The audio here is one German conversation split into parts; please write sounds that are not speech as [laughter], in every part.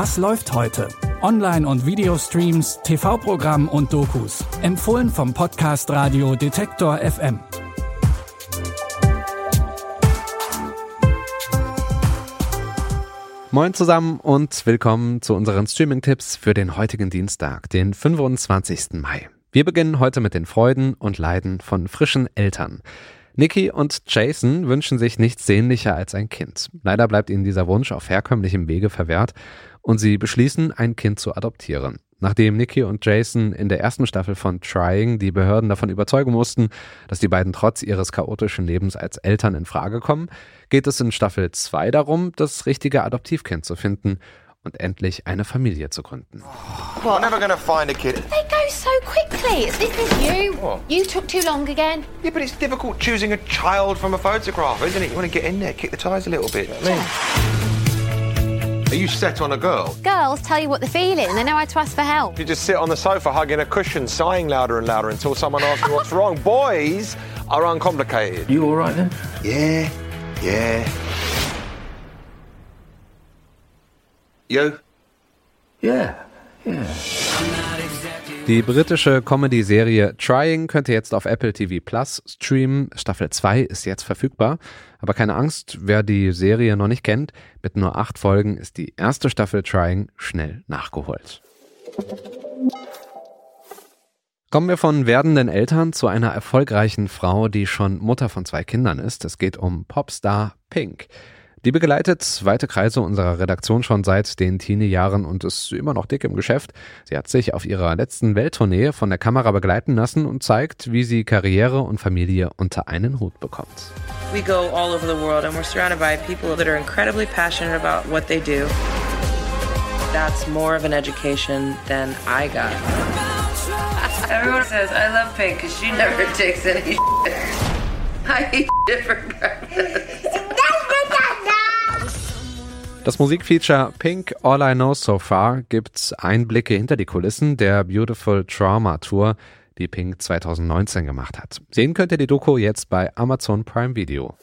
Was läuft heute? Online- und Videostreams, TV-Programm und Dokus. Empfohlen vom Podcast Radio Detektor FM. Moin zusammen und willkommen zu unseren Streaming-Tipps für den heutigen Dienstag, den 25. Mai. Wir beginnen heute mit den Freuden und Leiden von frischen Eltern. Nikki und Jason wünschen sich nichts sehnlicher als ein Kind. Leider bleibt ihnen dieser Wunsch auf herkömmlichem Wege verwehrt und sie beschließen, ein Kind zu adoptieren. Nachdem Nikki und Jason in der ersten Staffel von Trying die Behörden davon überzeugen mussten, dass die beiden trotz ihres chaotischen Lebens als Eltern in Frage kommen, geht es in Staffel 2 darum, das richtige Adoptivkind zu finden und endlich eine Familie zu gründen. We're never gonna find a kid. They go so quickly. It's this is you. What? You took too long again. Yeah, but it's difficult choosing a child from a photograph, isn't it? You want to get in there, kick the tires a little bit. You know what I mean? Are you set on a girl? Girls tell you what they're feeling. They know how to ask for help. You just sit on the sofa hugging a cushion, sighing louder and louder until someone asks you what's wrong. Boys are uncomplicated. You all right then? Yeah, yeah. You? Yeah. Die britische Comedy-Serie Trying könnt ihr jetzt auf Apple TV Plus streamen. Staffel 2 ist jetzt verfügbar. Aber keine Angst, wer die Serie noch nicht kennt, mit nur acht Folgen ist die erste Staffel Trying schnell nachgeholt. Kommen wir von werdenden Eltern zu einer erfolgreichen Frau, die schon Mutter von zwei Kindern ist. Es geht um Popstar Pink. Die begleitet weite Kreise unserer Redaktion schon seit den Teenie-Jahren und ist immer noch dick im Geschäft. Sie hat sich auf ihrer letzten Welttournee von der Kamera begleiten lassen und zeigt, wie sie Karriere und Familie unter einen Hut bekommt. We go all over the world and we're surrounded by people that are incredibly passionate about what they do. That's more of an education than I got. [laughs] Everyone says I love Pink because she never [laughs] takes any [laughs] shit. I eat shit for breakfast. Das Musikfeature Pink All I Know So Far gibt Einblicke hinter die Kulissen der Beautiful Trauma Tour, die Pink 2019 gemacht hat. Sehen könnt ihr die Doku jetzt bei Amazon Prime Video.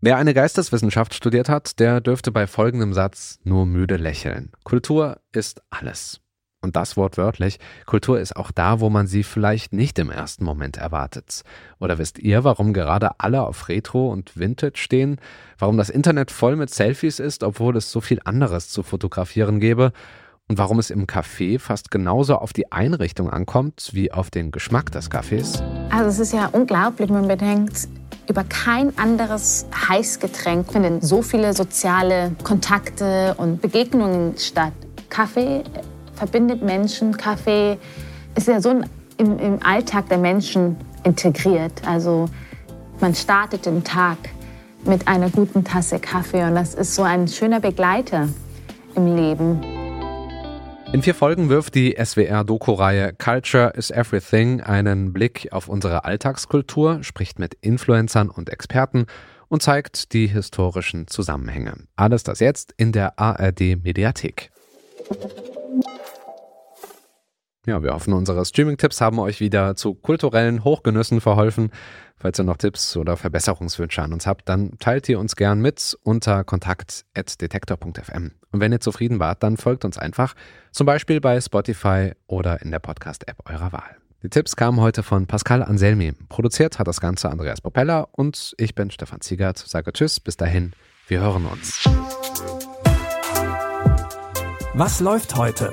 Wer eine Geisteswissenschaft studiert hat, der dürfte bei folgendem Satz nur müde lächeln. Kultur ist alles. Und das wortwörtlich, Kultur ist auch da, wo man sie vielleicht nicht im ersten Moment erwartet. Oder wisst ihr, warum gerade alle auf Retro und Vintage stehen? Warum das Internet voll mit Selfies ist, obwohl es so viel anderes zu fotografieren gäbe? Und warum es im Café fast genauso auf die Einrichtung ankommt, wie auf den Geschmack des Kaffees? Also es ist ja unglaublich, wenn man bedenkt, über kein anderes Heißgetränk finden so viele soziale Kontakte und Begegnungen statt. Kaffee verbindet Menschen, Kaffee ist ja so im, im Alltag der Menschen integriert. Also man startet den Tag mit einer guten Tasse Kaffee und das ist so ein schöner Begleiter im Leben. In vier Folgen wirft die SWR-Doku-Reihe Culture is Everything einen Blick auf unsere Alltagskultur, spricht mit Influencern und Experten und zeigt die historischen Zusammenhänge. Alles das jetzt in der ARD-Mediathek. Ja, wir hoffen, unsere Streaming-Tipps haben euch wieder zu kulturellen Hochgenüssen verholfen. Falls ihr noch Tipps oder Verbesserungswünsche an uns habt, dann teilt ihr uns gern mit unter kontakt.detektor.fm. Und wenn ihr zufrieden wart, dann folgt uns einfach, zum Beispiel bei Spotify oder in der Podcast-App eurer Wahl. Die Tipps kamen heute von Pascal Anselmi. Produziert hat das Ganze Andreas Propeller und ich bin Stefan Ziegert. Sage Tschüss, bis dahin, wir hören uns. Was läuft heute?